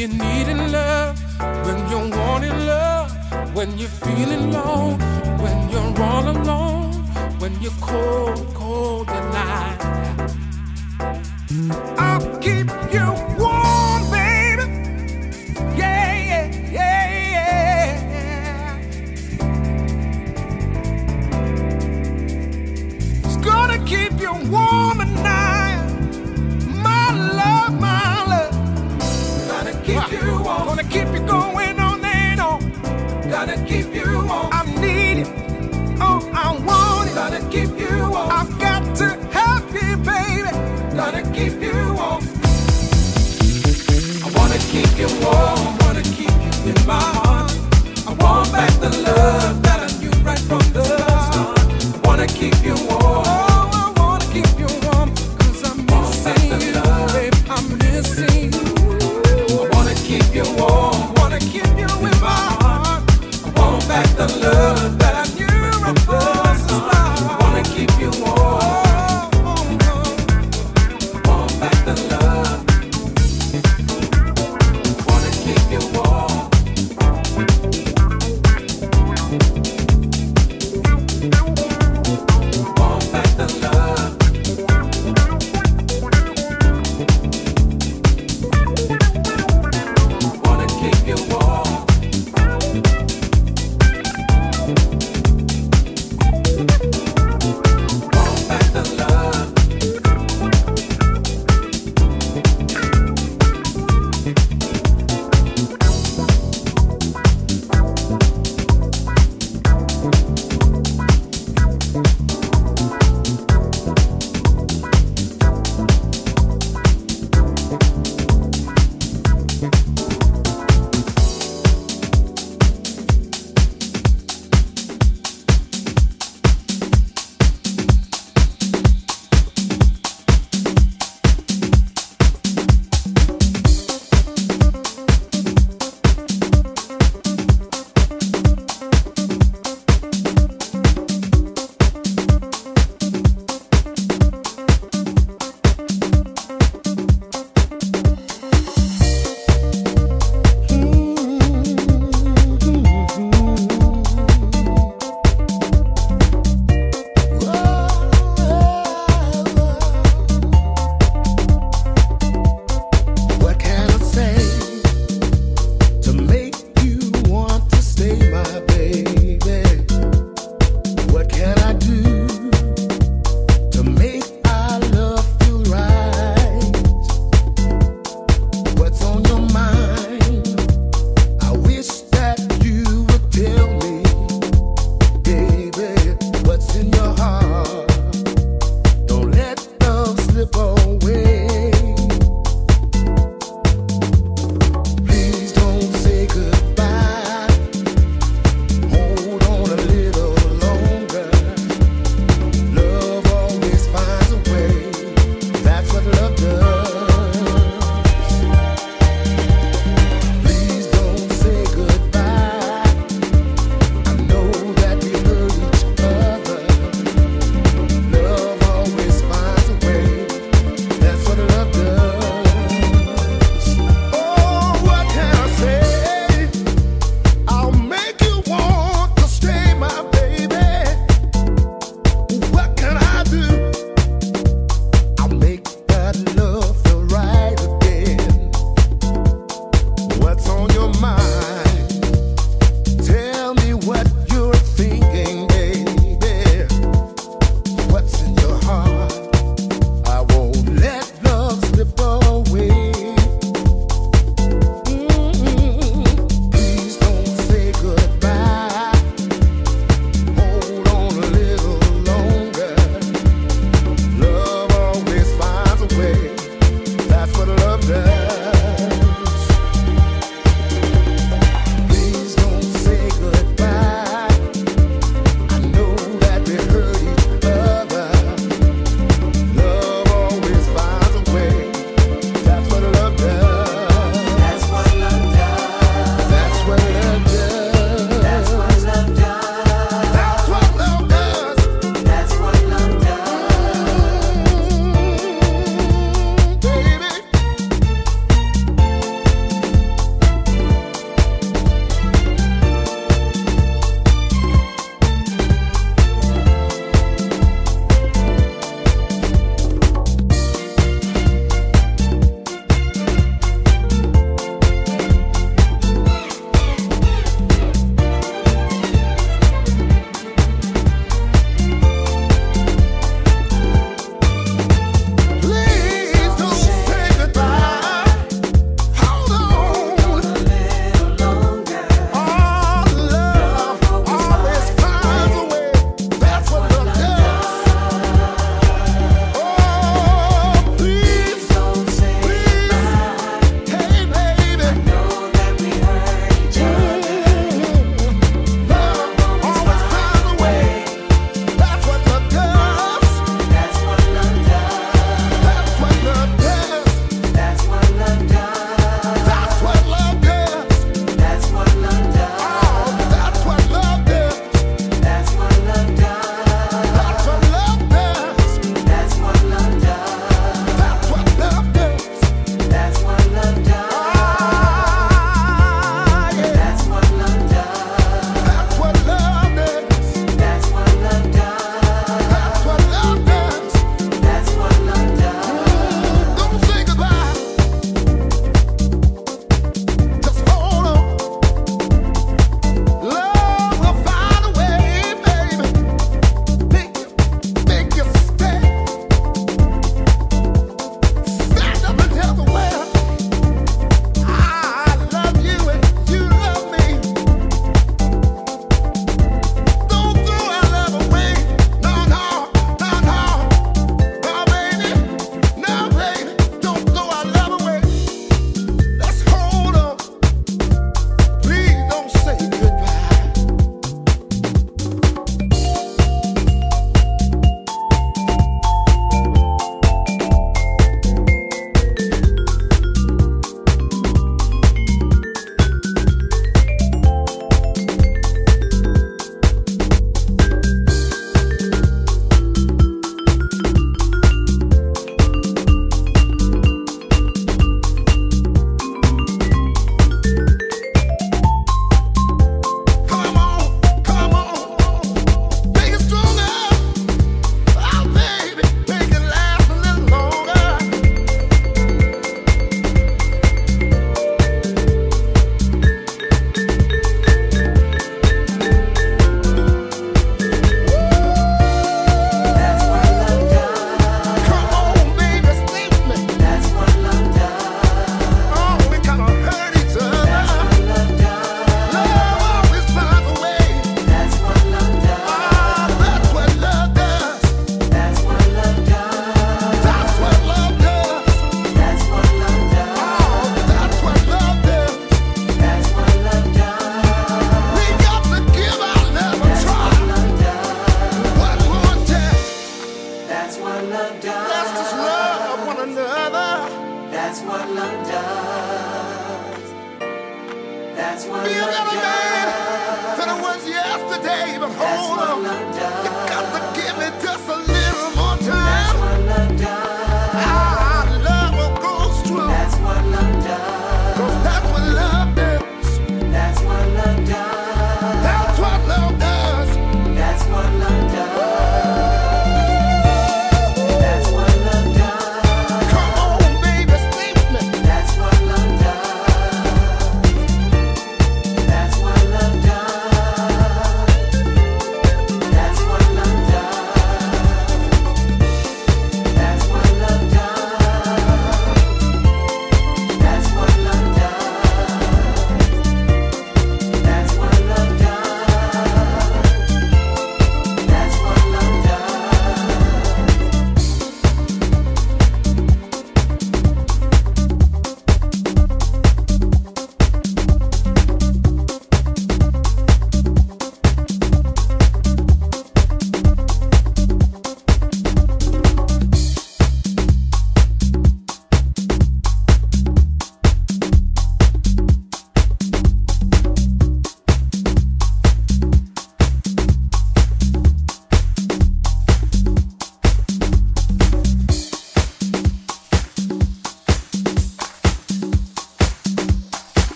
you need.